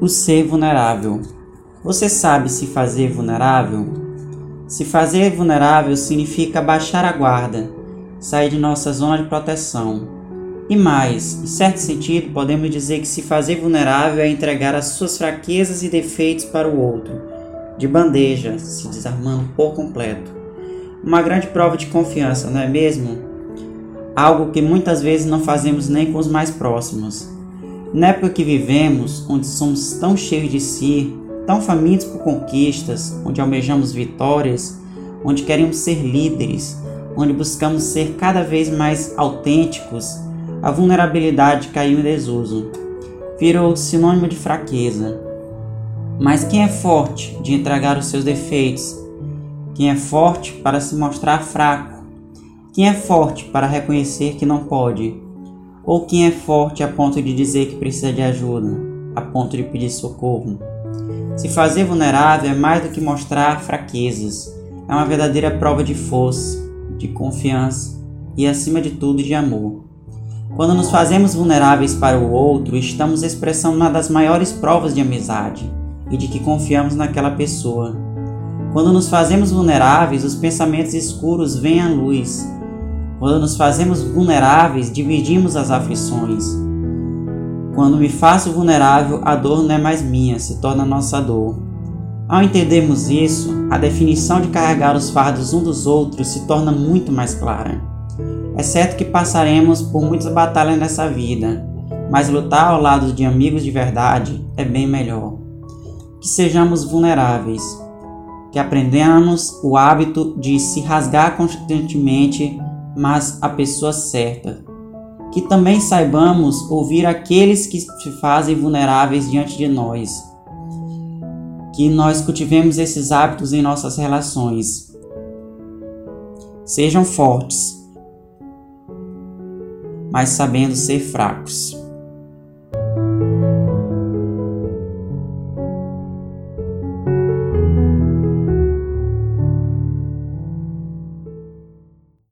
O ser vulnerável. Você sabe se fazer vulnerável? Se fazer vulnerável significa baixar a guarda, sair de nossa zona de proteção. E mais, em certo sentido, podemos dizer que se fazer vulnerável é entregar as suas fraquezas e defeitos para o outro, de bandeja, se desarmando por completo. Uma grande prova de confiança, não é mesmo? Algo que muitas vezes não fazemos nem com os mais próximos. Na época que vivemos, onde somos tão cheios de si, tão famintos por conquistas, onde almejamos vitórias, onde queremos ser líderes, onde buscamos ser cada vez mais autênticos, a vulnerabilidade caiu em desuso. Virou sinônimo de fraqueza. Mas quem é forte de entregar os seus defeitos? Quem é forte para se mostrar fraco? Quem é forte para reconhecer que não pode? Ou quem é forte a ponto de dizer que precisa de ajuda, a ponto de pedir socorro? Se fazer vulnerável é mais do que mostrar fraquezas, é uma verdadeira prova de força, de confiança e, acima de tudo, de amor. Quando nos fazemos vulneráveis para o outro, estamos expressando uma das maiores provas de amizade e de que confiamos naquela pessoa. Quando nos fazemos vulneráveis, os pensamentos escuros vêm à luz quando nos fazemos vulneráveis, dividimos as aflições. Quando me faço vulnerável, a dor não é mais minha, se torna nossa dor. Ao entendermos isso, a definição de carregar os fardos um dos outros se torna muito mais clara. É certo que passaremos por muitas batalhas nessa vida, mas lutar ao lado de amigos de verdade é bem melhor. Que sejamos vulneráveis, que aprendamos o hábito de se rasgar constantemente mas a pessoa certa. Que também saibamos ouvir aqueles que se fazem vulneráveis diante de nós. Que nós cultivemos esses hábitos em nossas relações. Sejam fortes, mas sabendo ser fracos.